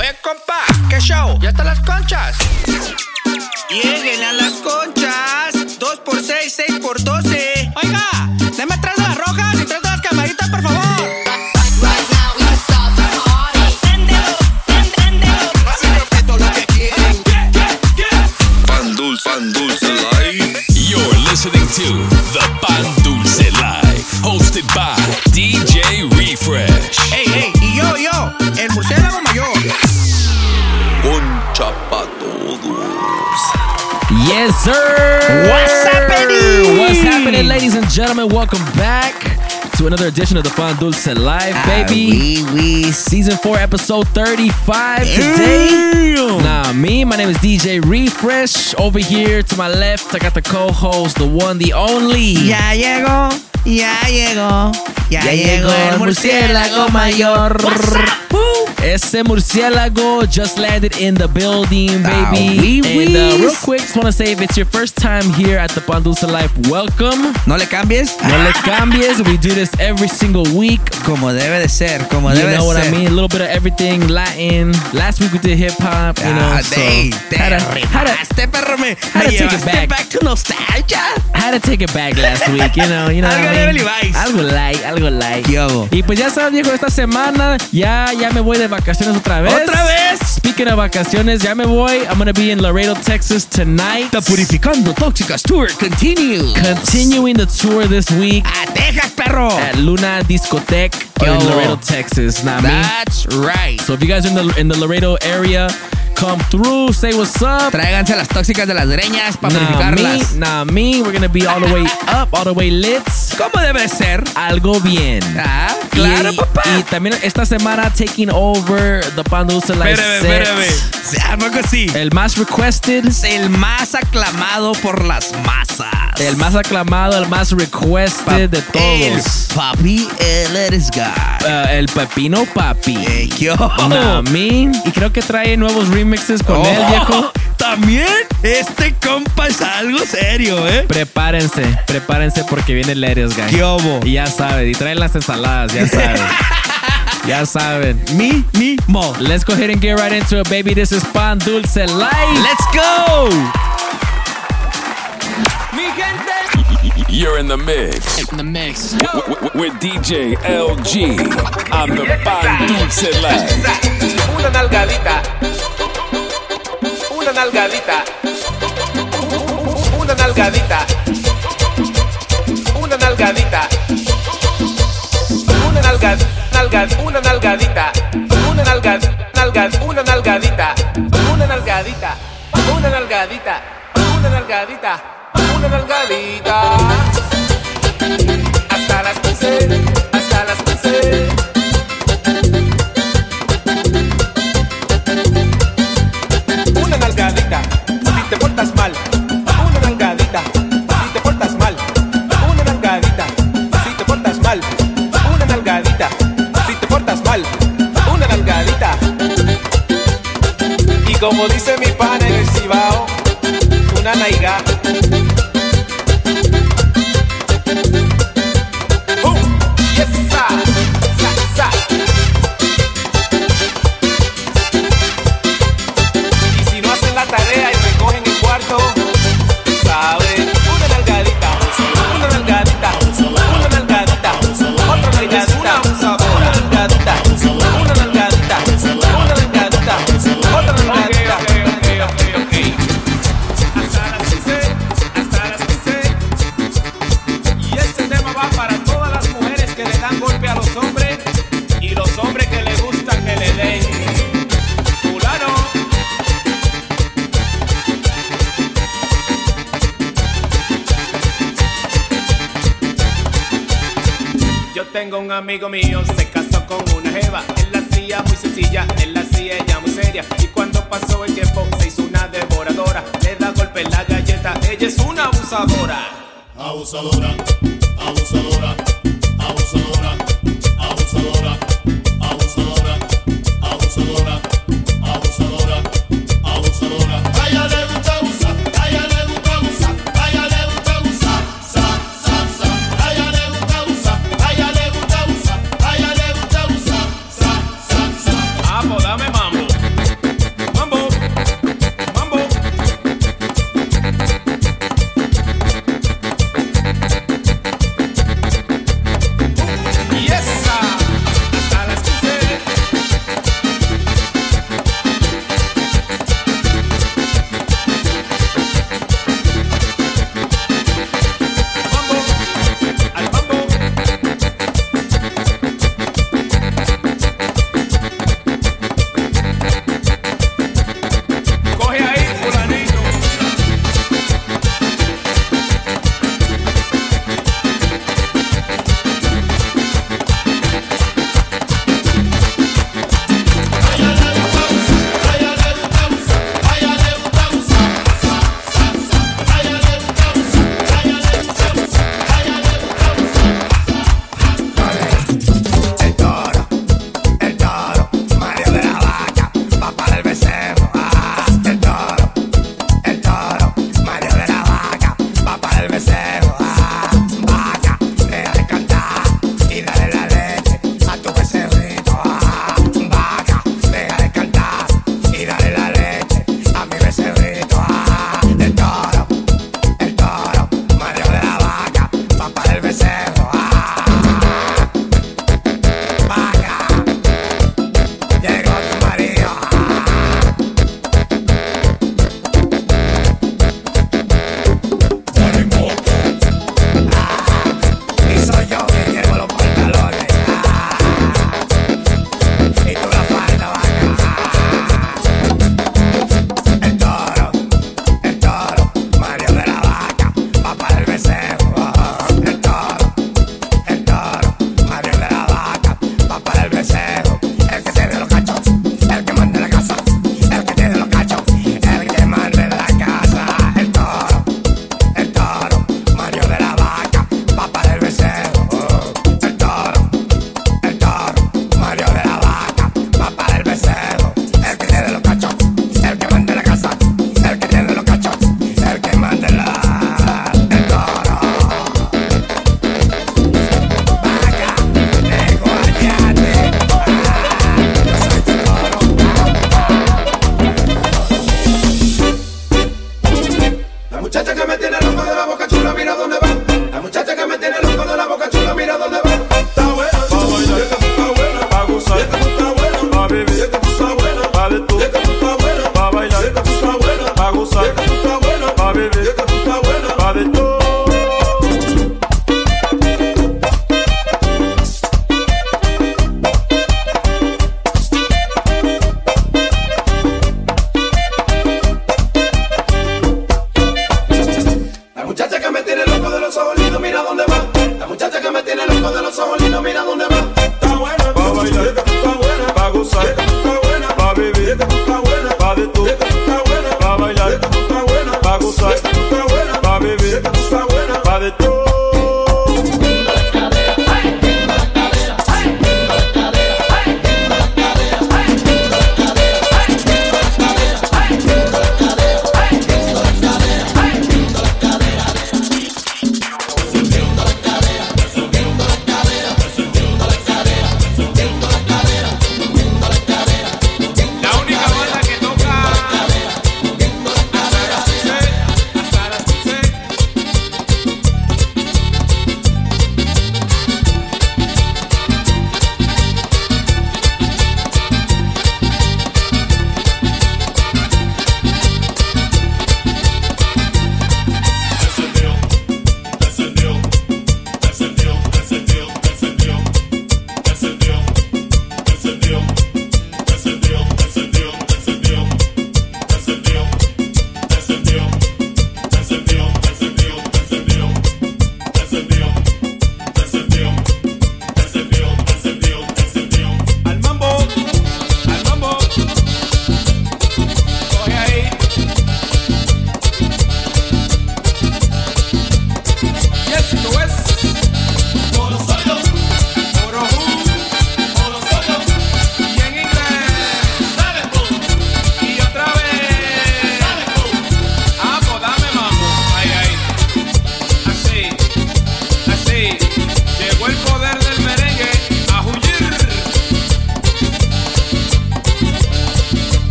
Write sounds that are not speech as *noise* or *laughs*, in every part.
Oye, compa, ¿qué show? ¿Ya están las conchas? Lleguen a las conchas. 2 por 6, 6 por 12. Oiga, deme tres de las rojas y tres de las camaritas, por favor. What's happening? What's happening, ladies and gentlemen? Welcome back to another edition of the Fan Dulce Live, baby. Ah, oui, oui. Season 4, episode 35 today. Nah, me, my name is DJ Refresh. Over here to my left, I got the co host, the one, the only. Ya llegó, ya llegó, ya, Ya llegó el murciélago mayor. Ese murciélago just landed in the building, Ah, baby. oui, and uh, real quick, just want to say if it's your first time here at the Pandulce Life, welcome. No le cambies. No le cambies. We do this every single week. Como debe de ser, como You debe know de what ser. I mean? A little bit of everything Latin. Last week we did hip hop. You know, Ah, so te had to, had to, perro, to take it llevaste back. to nostalgia. had to take it back last week. You know, you know. Algo what I mean? Algo light, algo light. ¿Qué hubo? Y pues ya sabes, viejo, esta semana ya, ya me voy de vacaciones otra vez. ¿Otra vez? Speaking of vacaciones, ya me voy. I'm gonna be in Laredo, Texas tonight. The Purificando Tóxicas Tour continue. Continuing the tour this week A Texas, perro. at Luna Discotheque Yo. in Laredo, Texas. Me. That's right. So if you guys are in the in the Laredo area, come through, say what's up. Tráiganse las tóxicas de las greñas para Nah, me, purificarlas. nah, me, we're gonna be all the way up, all the way lit. ¿Cómo debe ser? Algo bien. Ah, claro, y, papá. Y también esta semana taking over the Pan Dulce Live Espérame, espérame. ¿Se llama así? El más requested, Es el más aclamado por las masas. el más aclamado, el más requested de El todos. papi Ellis Guy. Uh, el Pepino Papi. Eh, yo. Y creo que trae nuevos remixes con él, viejo. Oh, También este compa es algo serio, ¿eh? Prepárense, prepárense porque viene el Larios Guy. ¿Qué? Y ya saben, y traen las ensaladas, ya saben. *laughs* ya saben. Mi, mi, mo. Let's go ahead and get right into it, baby. This is Pan Dulce Live. Let's go. You're in the mix. in the mix. With DJ LG on the Pan Dulce Live. Una nalgadita. Una nalgadita. Una nalgadita. Una nalgadita. Una nalgad, nalgad, una nalgadita. Una nalgad, nalgad, una nalgadita. Una nalgadita. Una nalgadita. Una nalgadita. Una nalgadita. Como dice mi pana en el Cibao, una naiga. Un amigo mío, se casó con una jeva. Él la hacía muy sencilla, él la hacía ella muy seria. Y cuando pasó el tiempo, se hizo una devoradora. Le da golpe en la galleta, ella es una abusadora. Abusadora, abusadora, abusadora, abusadora,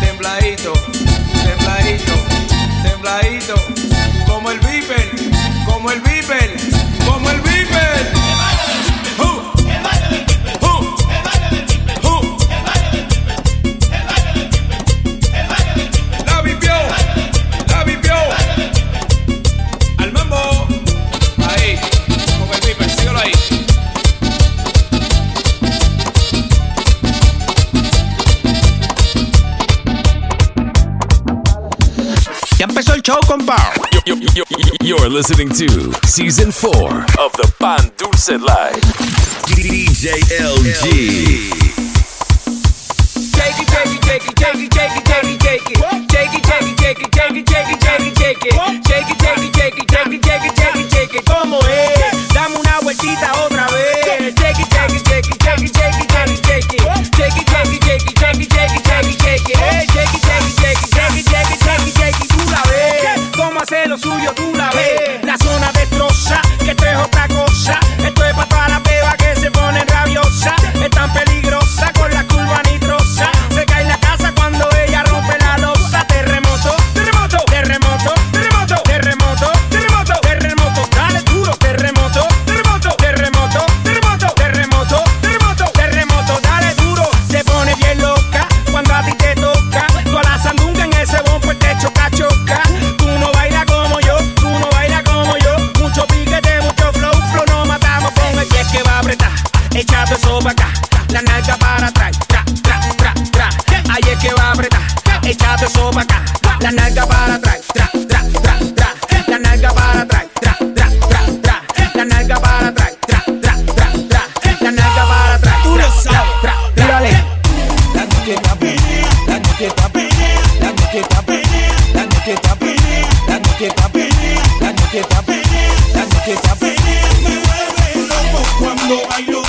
tembladito. from Bao. You're listening to season four of the Pan Dulce Live. DJ LG. Take it, take it, take it, take it, take it, take it, take it. Take it, take it, take it, take it, take it, take it, take it. Take it, take it. la noche está la noche está cuando bailo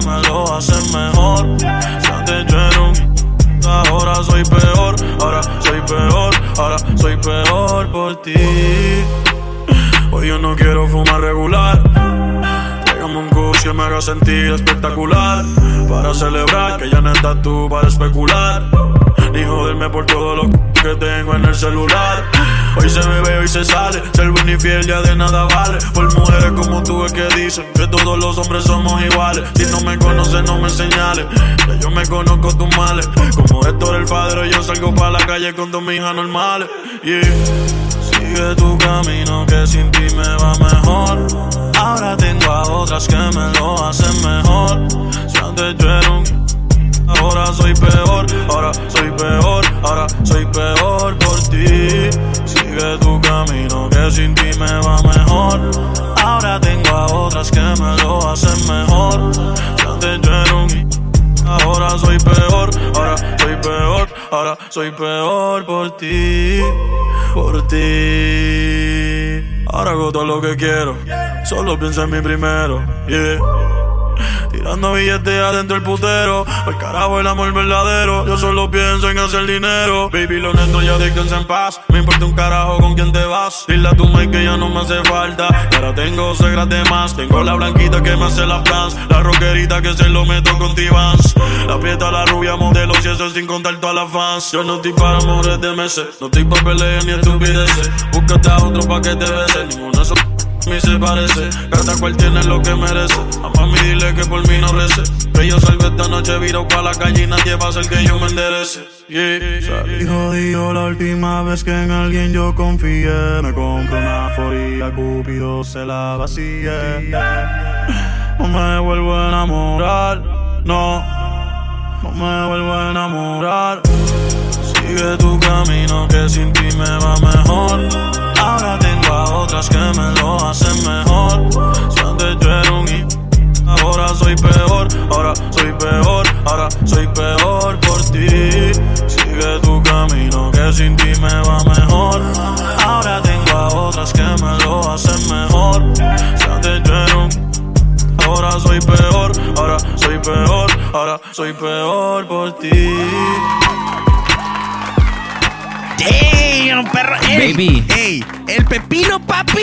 me lo hacen mejor. Antes yo era un ahora soy peor, ahora soy peor, ahora soy peor por ti. Hoy yo no quiero fumar regular. Tráigame un kush que me haga sentir espectacular. Para celebrar que ya no estás tú para especular. Ni joderme por todo lo que tengo en el celular. Hoy se bebe, hoy se sale. Ser buen y fiel ya de nada vale. Por mujeres como tú es que dicen que todos los hombres somos iguales. Si no me conoces, no me señales. Que yo me conozco tus males. Como Héctor el padre, yo salgo para la calle con dos hijas normales. Yeah. Sigue tu camino que sin ti me va mejor. Ahora tengo a otras que me lo hacen mejor. Si antes yo era un Ahora soy peor, ahora soy peor, ahora soy peor por ti. Sigue tu camino que sin ti me va mejor. Ahora tengo a otras que me lo hacen mejor. Si Antes yo era un Ahora soy peor, ahora soy peor, ahora soy peor por ti, por ti. Ahora hago todo lo que quiero, solo pienso en mí primero, yeah. Tirando billetes adentro el putero. Al carajo el amor verdadero. Yo solo pienso en hacer dinero. Baby, lo neto ya déjense en paz. Me importa un carajo con quién te vas. Dile a tu mãe que ya no me hace falta. Ahora tengo segras de más. Tengo la blanquita que me hace la plans. La rockerita que se lo meto con T-Vans. La prieta, la rubia modelo. Y eso sin contar todas las fans. Yo no estoy para amores de meses. No estoy para peleas ni estupideces. Búscate a otro pa' que te bese. Ninguno de mí se parece. Cada cual tiene lo que merece. A mami dile que por mí no rece. Que yo salgo esta noche viro pa' la calle y nadie va a hacer que yo me enderece. Yeah. Y jodido la última vez que en alguien yo confié. Me compro una foría, Cupido se la vacía. No me vuelvo a enamorar, no. No me vuelvo a enamorar. Sigue tu camino que sin ti me va mejor. Ahora a otras que me lo hacen mejor. Si antes yo ahora soy peor, ahora soy peor, ahora soy peor por ti. Sigue tu camino que sin ti me va mejor. Ahora tengo a otras que me lo hacen mejor. Si antes yo Ahora soy peor, ahora soy peor, ahora soy peor por ti. Damn, perro. Ey, Baby. Ey, el pepino, papi,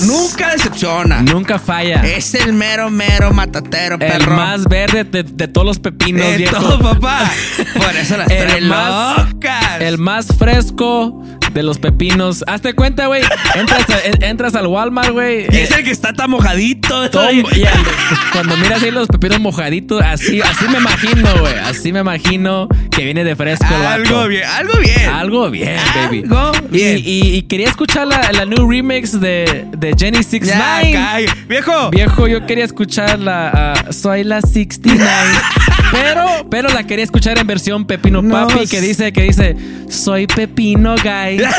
nunca decepciona. Nunca falla. Es el mero, mero matatero, el perro. más verde de, de todos los pepinos, de viejo. todo, papá. *laughs* Por eso las trae el más, locas. el más fresco de los pepinos. Hazte cuenta, güey. Entras, entras al Walmart, güey. Y es el que está tan mojadito. Y cuando miras ahí los pepinos mojaditos, así, así me imagino, güey. Así me imagino que viene de fresco el vato. Algo bien, algo bien. Algo bien, baby. Algo Y- bien. Y, y quería escuchar la, la new remix de, de Jenny Ya, 69. cay. Viejo. Viejo, yo quería escuchar la ah, Soy la 69. *laughs* pero, pero la quería escuchar en versión Pepino No, Papi, que dice, que dice, soy Pepino Guy. *laughs*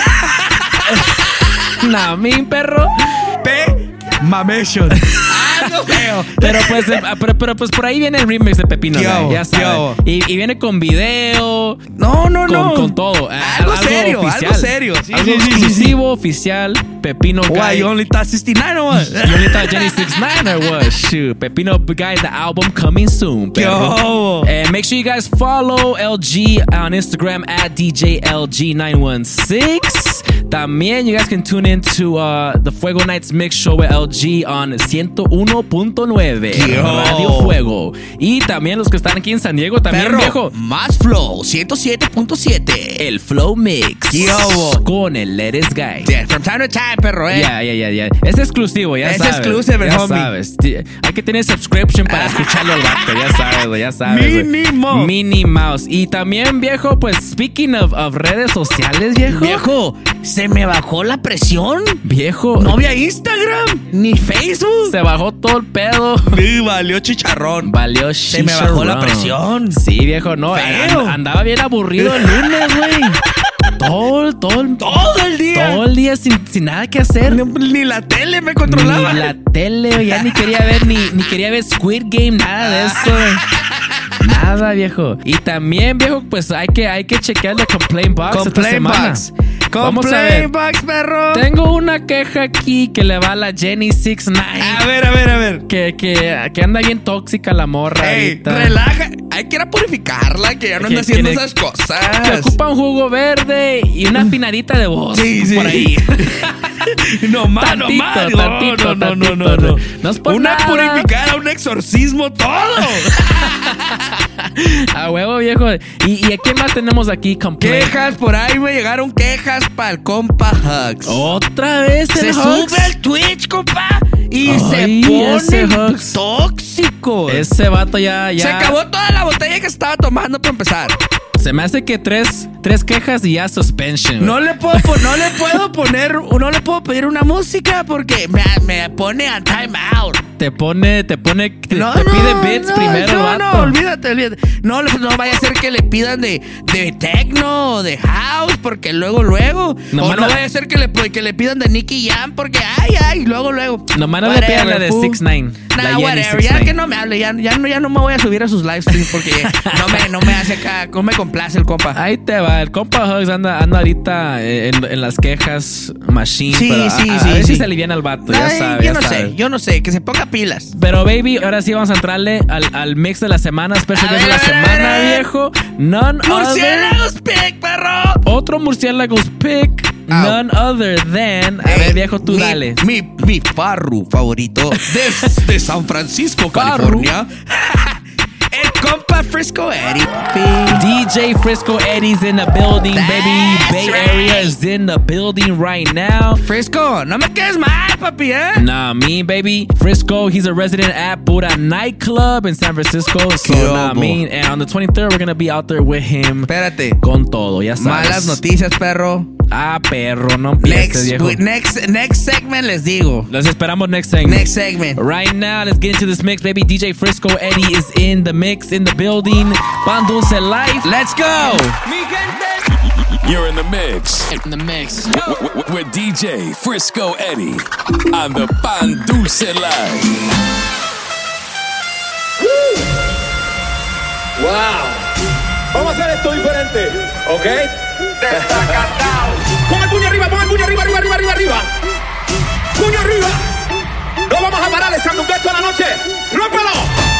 *laughs* mi perro. P. Mamation. *laughs* Pero pues, eh, pero, pero, pues por ahí viene el remix de Pepino ¿Qué Guy, hago? ya. Y, y viene con video, No, no, con, no. con todo. Ah, Algo serio, algo serio. Sí, algo sí, sí, sí, exclusivo, oficial, Pepino Why, Guy. you only thought 69 or what? *laughs* You only thought Jenny 69 or what? Shoot. Pepino Guy, the album coming soon. Yo. And make sure you guys follow LG on Instagram at DJLG916. También you guys can tune into uh, the Fuego Nights Mix Show with LG on 101.9 Yo. Radio Fuego. Y también los que están aquí en San Diego, también Perro, viejo. más flow, 107.7. El Flow Mix Yo. con el Lettuce Guy. Yeah, from time to time, perro, eh. Ya, ya, ya, ya. Es exclusivo, ya Es sabes. exclusive, ya homie. sabes. Hay que tener subscription para escucharlo al vato, ya sabes, ya sabes. güey. Minnie Mouse. Y también, viejo, pues, speaking of, of redes sociales, viejo. Viejo, se me bajó la presión. Viejo. No había Instagram, ni Facebook. Se bajó todo el pedo. Sí, valió chicharrón. Valió Se me bajó la presión. Sí, viejo, no. Feo. and- andaba bien aburrido el lunes, güey. Todo, todo, Todo el día. todo el día sin, sin nada que hacer. Ni la tele me controlaba. Ni la tele, ya ni quería ver, ni, ni quería ver Squid Game, nada de eso. *laughs* Nada, viejo. Y también, viejo, pues hay que, hay que chequear la complaint box esta Complaint semana. box. Complaint box, perro. Tengo una queja aquí que le va a la Jenny 69. A ver, a ver, a ver. Que, que, que anda bien tóxica la morra Ey, relaja. Hay que ir a purificarla, que ya no Que anda haciendo esas Que cosas. ocupa un jugo verde y una afinadita de voz. Sí, sí. Por ahí. *laughs* No más, no más. No, no, no, no, no, no. No es por Una nada. purificada, un exorcismo, todo. *laughs* *laughs* A huevo, viejo. ¿Y, y a quién más tenemos aquí? Complaint. quejas, por ahí me llegaron quejas para el compa Hugs. Otra vez el se Hugs? sube al Twitch, compa, y Ay, se ese pone Hugs. tóxico. Ese vato ya, ya. Se acabó toda la botella que estaba tomando para empezar. Se me hace que tres, tres quejas y ya suspension. No le puedo, po- no le puedo poner, no le puedo pedir una música porque me, me pone a time out. Te pone, te pone, te, No, te no, pide bits no, primero, el No, vato. no, olvídate, olvídate. No, le- no vaya a ser que le pidan de, de techno o de house, porque luego, luego. Nomás o no la- vaya a ser que le, que le pidan de Nicky Jam, porque ay, ay, luego, luego. Nomás no le pidan la de fool. 6ix9ine, la Nah, Jenny whatever. Ya 6ix9ine. que no me hable, ya, ya, no, ya no me voy a subir a sus live streams porque *laughs* no me, no me hace acá, no me complace el compa. Ahí te va, el compa Hugs anda, anda ahorita en, en las quejas machine. Sí, pero sí, a, sí, a ver si sí. se aliviana el vato, ya Ay, sabes. yo ya no sabes. sé, yo no sé, que se ponga pilas. Pero baby, ahora sí vamos a entrarle al, al mix de la semana, special A guest de la ver, semana, ver. viejo. None other. ¡Murciélagos pic, perro! Otro murciélagos pick. Au. None other than. A Eh, ver, viejo, tú mi- dale. Mi, mi farru favorito desde San Francisco, California. El compa Frisco Eddie, papi. DJ Frisco Eddie's in the building, baby. Bay right. Area is in the building right now. Frisco, no me quedes mal, papi, ¿eh? Nah, me, baby. Frisco, he's a resident at Buddha nightclub in San Francisco. So, Qué nah, obo. me. And on the 23rd, we're going to be out there with him. Espérate. Con todo, ya sabes. Malas noticias, perro. Ah, perro, no empieces, Next, viejo. we- next, next segment les digo. Los esperamos next segment. Next segment. Right now, let's get into this mix, baby. DJ Frisco Eddie is in the mix, in the building. Pan Dulce Life. Let's go. You're in the mix In the mix. w- w- with DJ Frisco Eddie on the Pan Dulce Live. ¡Wow! Vamos a hacer esto diferente, ¿ok? Pon el puño arriba, pon el puño arriba, arriba, arriba, arriba, arriba. Puño arriba. No vamos a parar el sanduqueto toda la noche. ¡Rómpelo!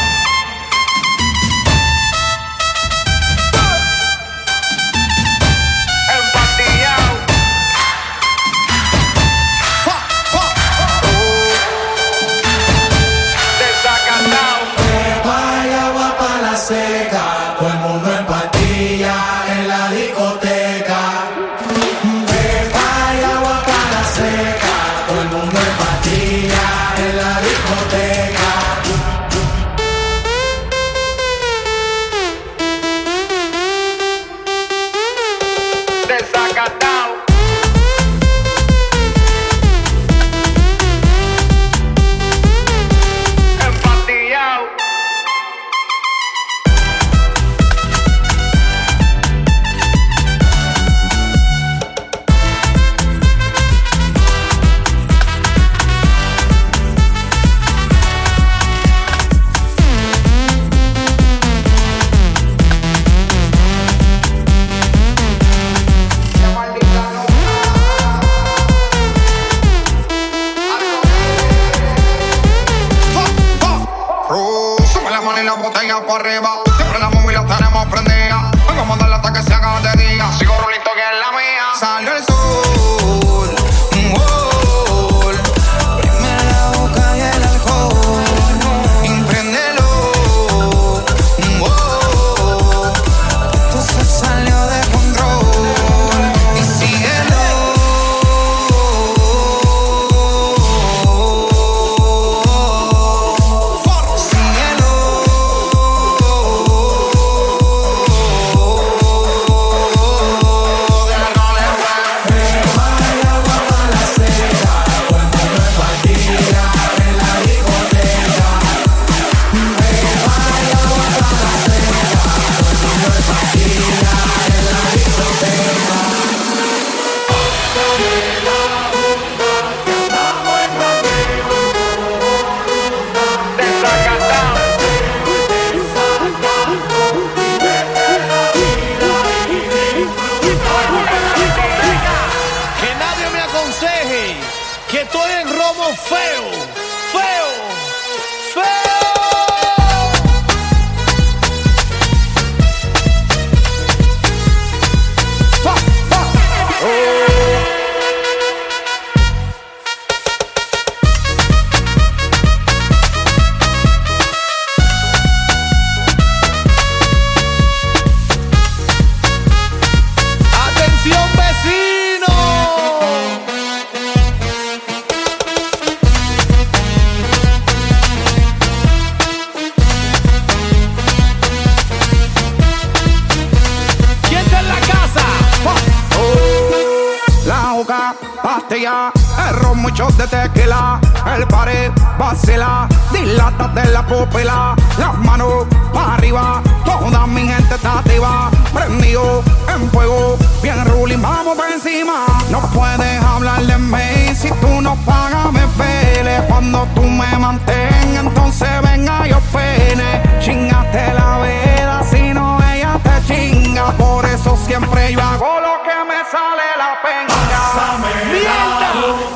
historia. Erro muchos de tequila, el pared vacila, dilata de la pupila, las manos para arriba, toda mi gente está activa, prendido en fuego, bien ruling, vamos por encima. No puedes hablar de mí si tú no pagas me pele, cuando tú me mantengas, entonces venga yo pene, chingate la vela, si no ella te chinga, por eso siempre yo hago lo que me sale la pena. Allahu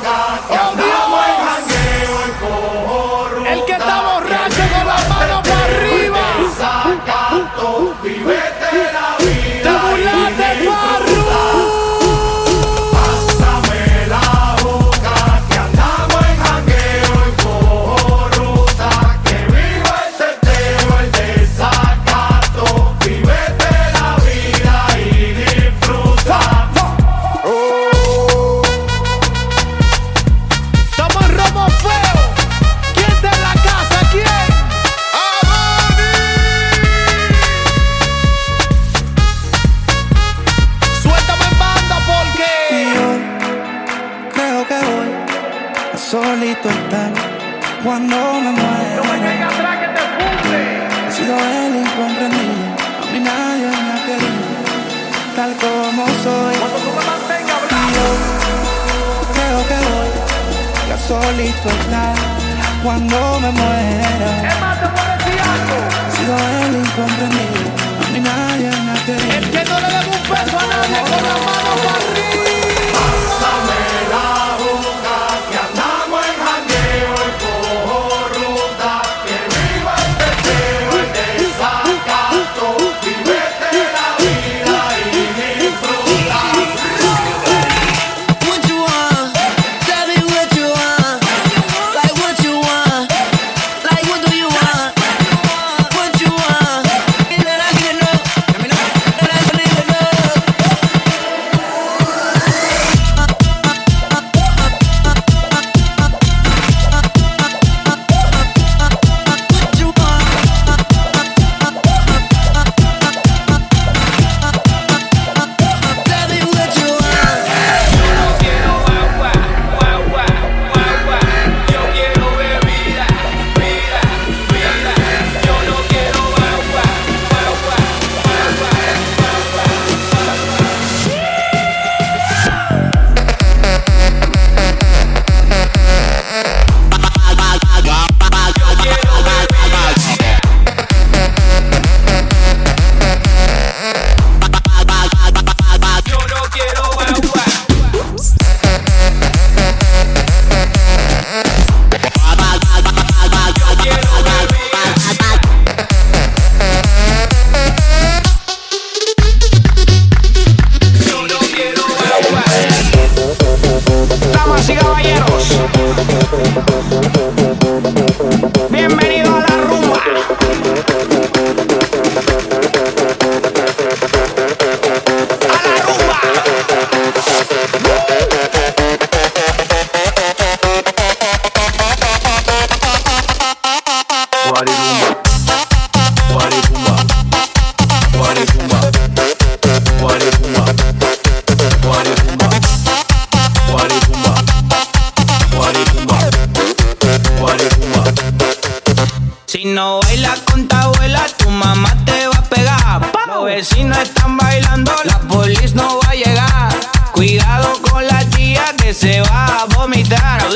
con la chía que se va a vomitar.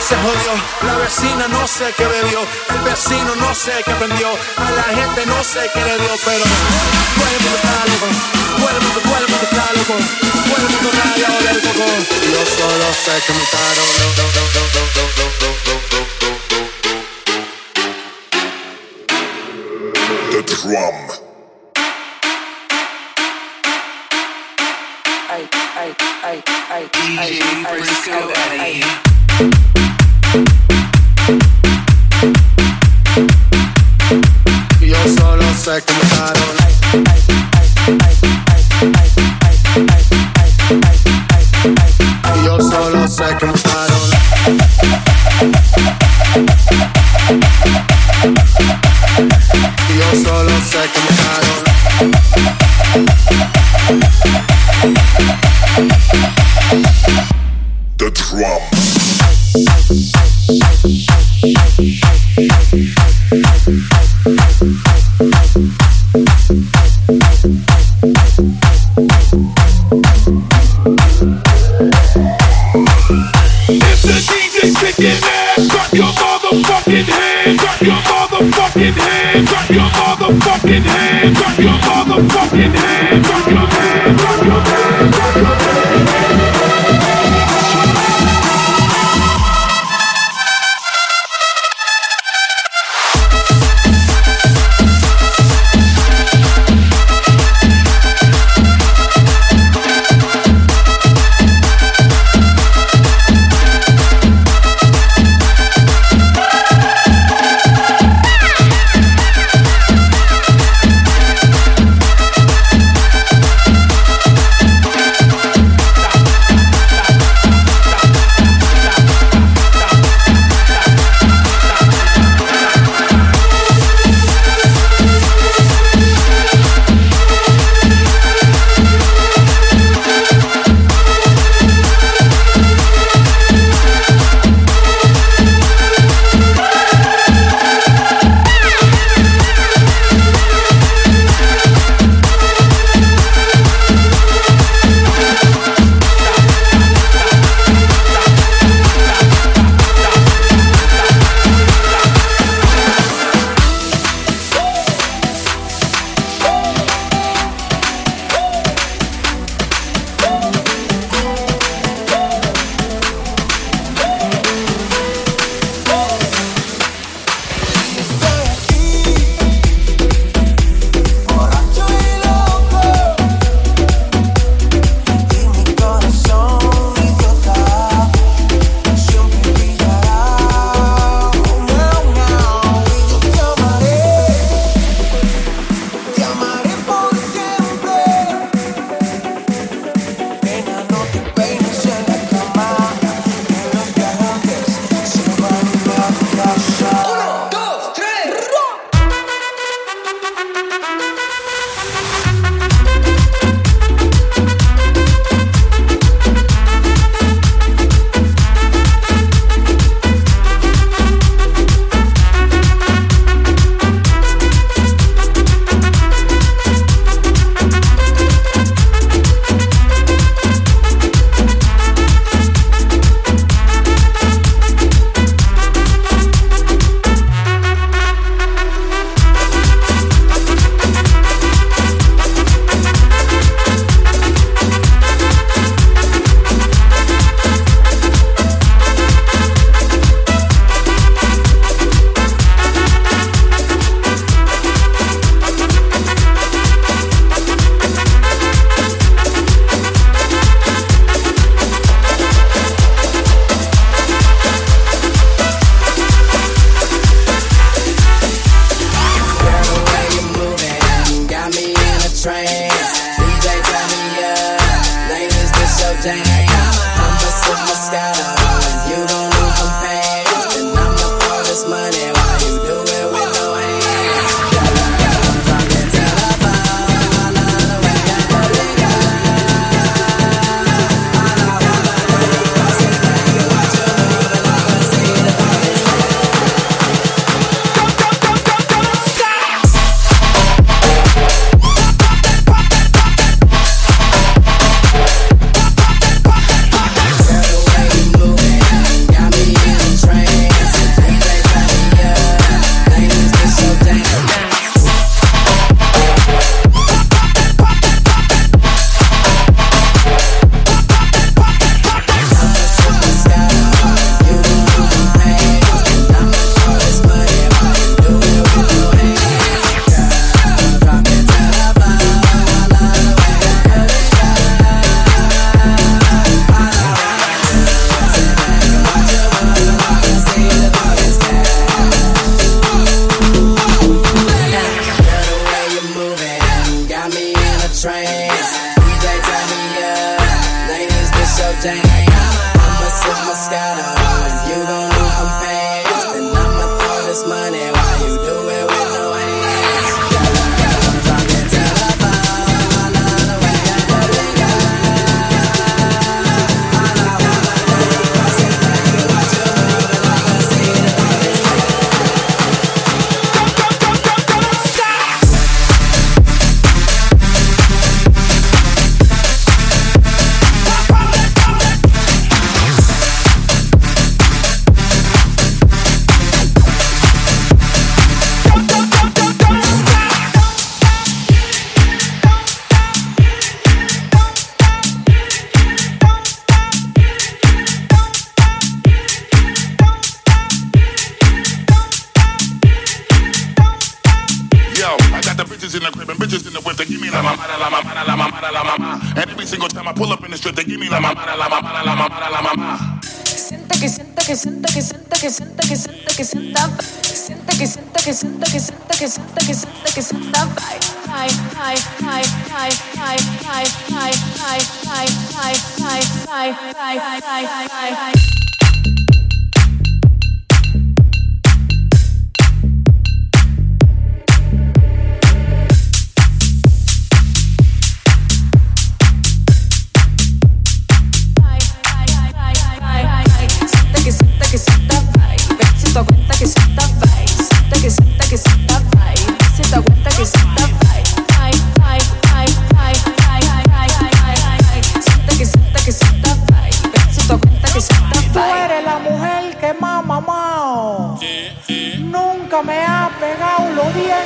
Se jodió, la vecina no sé qué bebió, el vecino no sé qué prendió, a la gente no sé qué le dio, pero todo el mundo está loco, todo el mundo, todo el mundo está loco, todo el mundo rayado del coco, yo solo sé que. The drum. Yo solo sé que montaron. Yo motherfucking hands, clap your motherfucking hands, clap your Bye.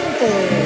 gente.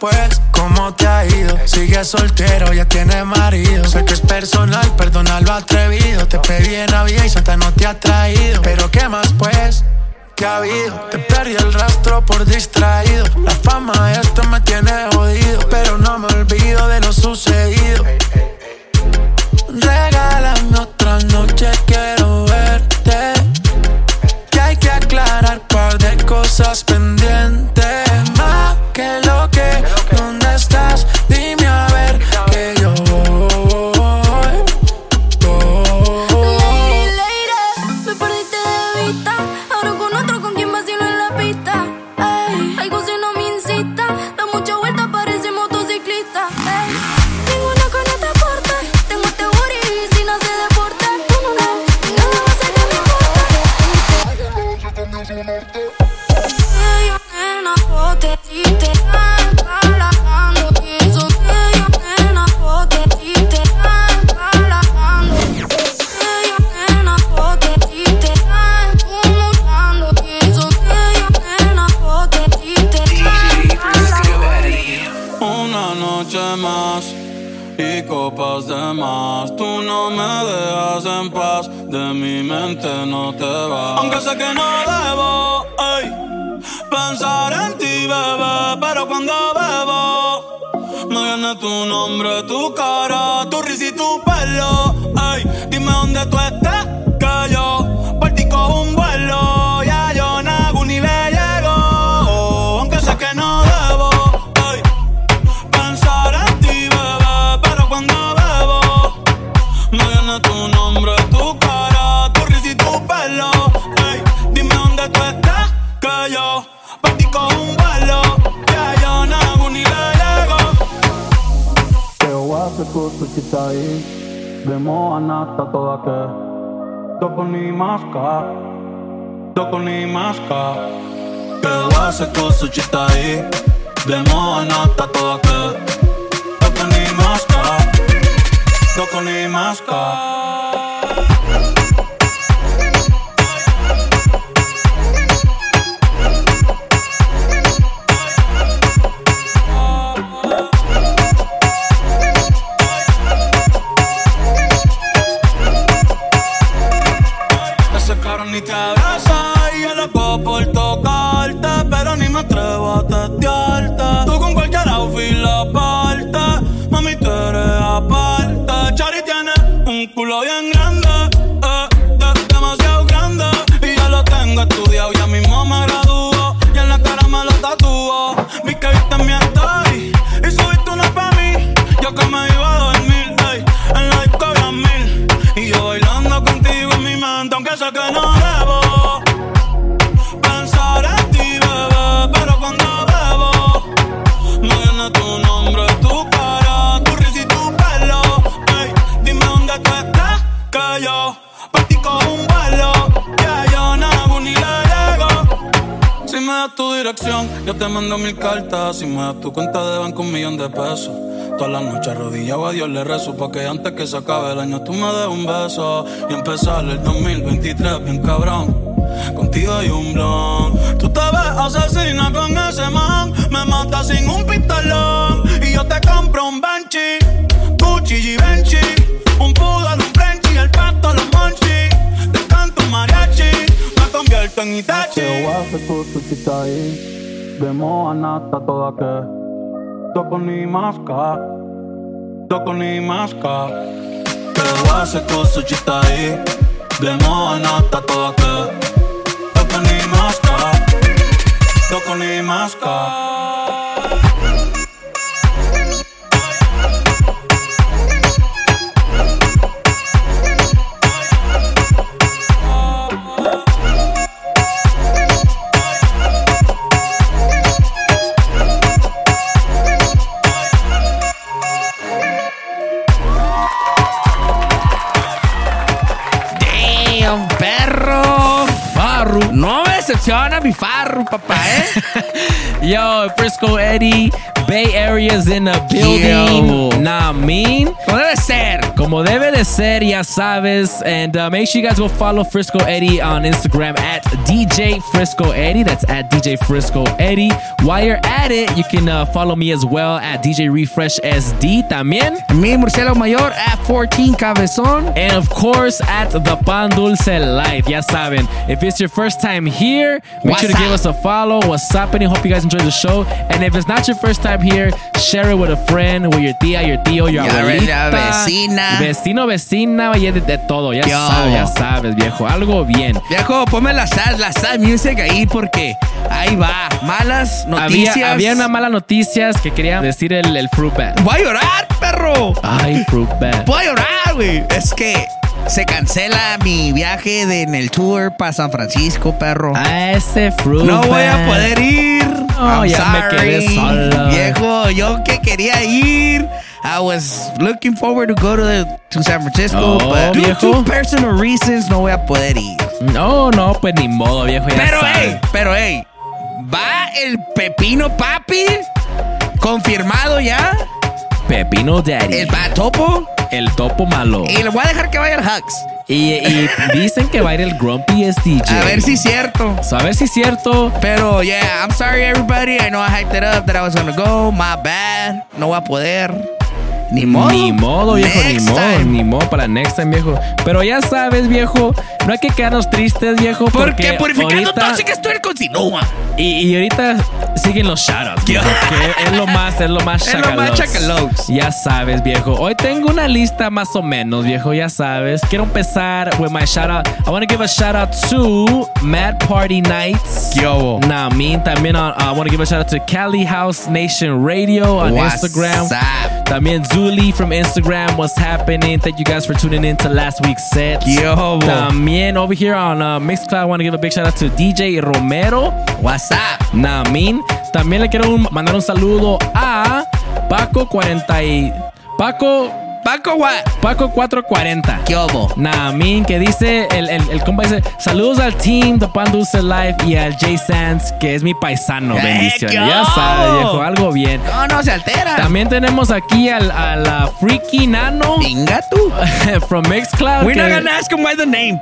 pues, ¿cómo te ha ido? Sigue soltero, ya tiene marido. Sé que es personal, perdona lo atrevido. Te pedí en vida y Santa no te ha traído. Pero ¿qué más pues? ¿Qué ha habido? Te perdí el rastro por distraído. La fama de esto me tiene jodido, pero no me olvido de lo sucedido. Regálame otra noche, quiero verte. Que hay que aclarar par de cosas Aunque sé que no debo ey, pensar en ti, bebé, pero cuando bebo me viene tu nombre, tu cara, tu risa y tu pelo. Ey, dime dónde tú estás, que yo partí un vuelo. se tu odpustite i Vemo a nata to dake Doko ni maska Doko ni se tu odpustite i Vemo a nata to dake maska Doko maska mis cartas. Si me das tu cuenta de banco, un millón de pesos. Todas las noches arrodillado a Dios le rezo. Pa' que antes que se acabe el año tú me des un beso. Y empezar el 2023 bien cabrón. Contigo hay un blon. Tú te ves asesina con ese man. Me mata sin un pistolón. Y yo te compro un Banshee, Gucci y Benchi. Un poodle, un Frenchy, el pato, los monchi. Te canto mariachi. Me convierto en Itachi. Ahí. Demo anata toda que Toko ni maska Toko ni maska Te wase kusu chitai Demo anata toda que Toko ni maska Toko ni maska Decepciona papá, ¿eh? *laughs* Yo, Frisco Eddie, Bay Area's in the building. Nah, mean. Como debe ser. Como debe de ser, ya sabes. And uh, make sure you guys go follow Frisco Eddie on Instagram at DJ Frisco Eddie. That's at DJ Frisco Eddie. You're at it, you can uh, follow me as well at DJ Refresh SD también. Mi murciélago mayor at 14 cabezón. And of course, at the Pan Dulce Life. Ya saben, if it's your first time here, make sure to What's give us a follow. What's happening? Hope you guys enjoy the show. And if it's not your first time here, share it with a friend, with your tía, your tío, your abuelita. vecina. Vecino, vecina, oye, de, de todo. Ya sabes, ya sabes, viejo. Algo bien. Viejo, ponme la sad, la sad music ahí porque ahí va. Malas noticias. Había, había una mala noticias que quería decir el, el Fruit Bat. Voy a llorar, perro. Ay, Fruit Bat. Voy a llorar, güey. Es que se cancela mi viaje de, en el tour para San Francisco, perro. A ese Fruit No voy a poder ir. No, I'm ya me quedé sorry. solo. Viejo, yo que quería ir. I was looking forward to go to, the, to San Francisco, Oh, but due viejo. to personal reasons no voy a poder ir. No, no, pues ni modo, viejo. Ya Pero, sabes. hey, pero, hey, va el Pepino Papi confirmado ya. Pepino Daddy. El Batopo. El topo malo. Y le voy a dejar que vaya al Hugs. Y, y dicen que va a ir el Grumpy DJ. A ver si es cierto. So, a ver si es cierto. Pero, yeah, I'm sorry, everybody. I know I hyped it up that I was gonna go. My bad. No voy a poder. Ni modo. Ni modo, viejo, Next ni modo, time. ni modo para next time, viejo. Pero ya sabes, viejo, no hay que quedarnos tristes, viejo, porque, Porque purificando ahorita, tóxica esto continúa. y, y ahorita siguen los shoutouts, *laughs* que es lo más, es lo más Es lo más chacalox. Ya sabes, viejo. Hoy tengo una lista más o menos, viejo, ya sabes. Quiero empezar with my shout out. I want to give a shout out to Mad Party Nights. Yo. Nah, me también uh, I want to give a shout out to Cali House Nation Radio on What's Instagram. up? También Zuli from Instagram. What's happening? Thank you guys for tuning in to last week's set. Yo. También over here on uh, Mixcloud, I want to give a big shout out to DJ Romero. What's up? Nah, mean. También le quiero un- mandar un saludo a Paco 40 y... Paco... Paco what? Paco 440. ¿Qué mean, que dice, el, el, el compa dice, saludos al team de Pan Dulce Life y al Jay Sands, que es mi paisano. Eh, Bendiciones. ¿qué Ya sabes, viejo, algo bien. No, no, se altera. También tenemos aquí al, a la Freaky Nano. Venga tú. *laughs* From Mixcloud. We're que, not gonna ask him why the name.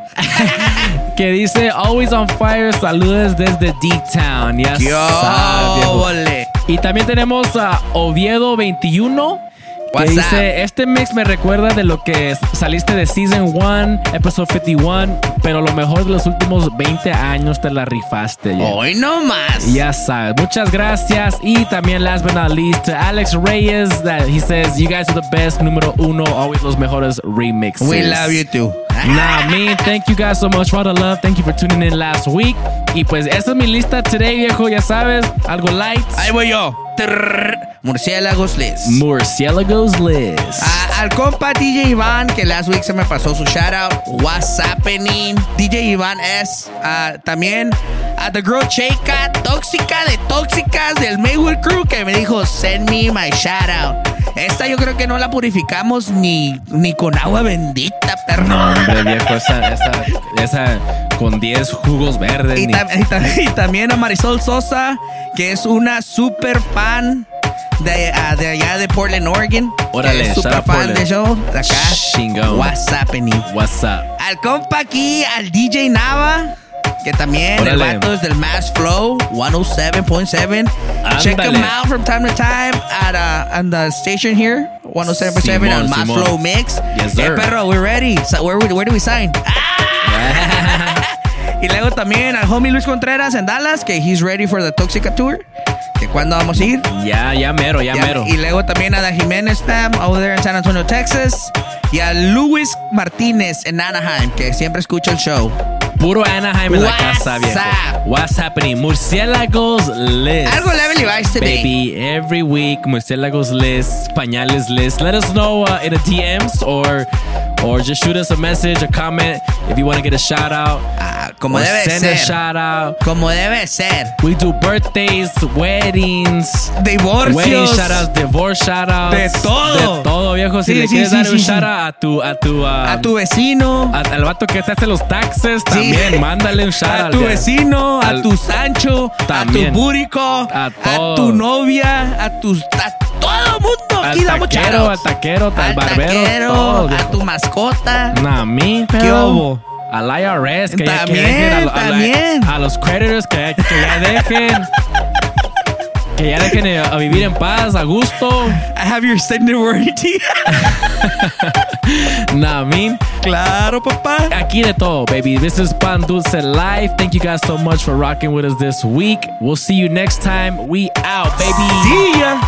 *laughs* que dice, always on fire, saludos desde D-Town. Ya Yo, sabes, viejo. ole. Y también tenemos a Oviedo 21. Que What's dice, este mix me recuerda de lo que saliste de Season 1, Episode 51, pero lo mejor de los últimos 20 años te la rifaste. ya. Hoy no más. Ya sabes, muchas gracias. Y también, last but not least, to Alex Reyes, that he says, you guys are the best, número uno, always los mejores remixes. We love you too. Nah, me, thank you guys so much for all the love. Thank you for tuning in last week. Y pues, esta es mi lista today, viejo, ya sabes, algo light. Ahí voy yo. Trrr. Murciélagos Les. Murciélagos Liz. A- al compa DJ Iván, que last week se me pasó su shout out. What's happening? DJ Iván es ah, también a The Girl Checa, tóxica de tóxicas del Maywood Crew, que me dijo, send me my shout out. Esta yo creo que no la purificamos ni, ni con agua bendita, perro. No, hombre, viejo, esa, esa, esa con 10 jugos verdes. Y, ni- tam- y tam- y también a Marisol Sosa, que es una super fan de, ah, de allá de Portland, Oregon. Órale, super fan Portland. de show. De acá. Chingón. What's happening? What's up? Al compa aquí, al DJ Nava. Que también el Órale. vato es del Mass Flow 107.7. Check him Ándale. out from time to time at uh, on the station here, 107.7 Simón, on Mass Simón. Flow Mix. Yes, Eh, sir. perro, we're ready. So where, where do we sign? *laughs* *laughs* Y luego también al homie Luis Contreras en Dallas, que he's ready for the Toxica Tour. Que cuándo vamos a ir. Ya, ya mero, ya, Ya- mero. Y luego también a la Jiménez fam over there in San Antonio, Texas. Y a Luis Martínez en Anaheim, que siempre escucha el show. Puro Anaheim en la What's casa, viejo. up? What's happening? Murciélagos list. Algo Level Levi's today. Baby, every week, Murciélagos list, Pañales list. Let us know uh, in the DMs or or just shoot us a message, a comment if you want to get a shout out. Ah, como debe send a ser. shout out. Como debe ser. We do birthdays, weddings, Divorcios. wedding shout outs, divorce shout outs. De todo. De todo, viejo. Si Sí, le sí, quieres sí, dar un shout out a tu, a tu, uh, A tu vecino. a- al vato que te hace los taxes, también, mándale un shout A out. tu ya. vecino, a Al- tu Sancho, También. a tu búrico, A todo. tu novia, a tus a todo mundo. Aquí Al damos taquero, al taquero, al barbero, taquero, todo, a tu mascota. Nah, a mí, ¿Qué hubo? Al IRS, que ya- que dejen a, lo- a la- a los creditors que, que ya dejen. Que ya dejen eh, a vivir en paz, a gusto. I have your extended warranty. *laughs* Nah, mean, claro, papá. Aquí de todo, baby. This is Pan Dulce Live. Thank you guys so much for rocking with us this week. We'll see you next time. We out, baby. See ya.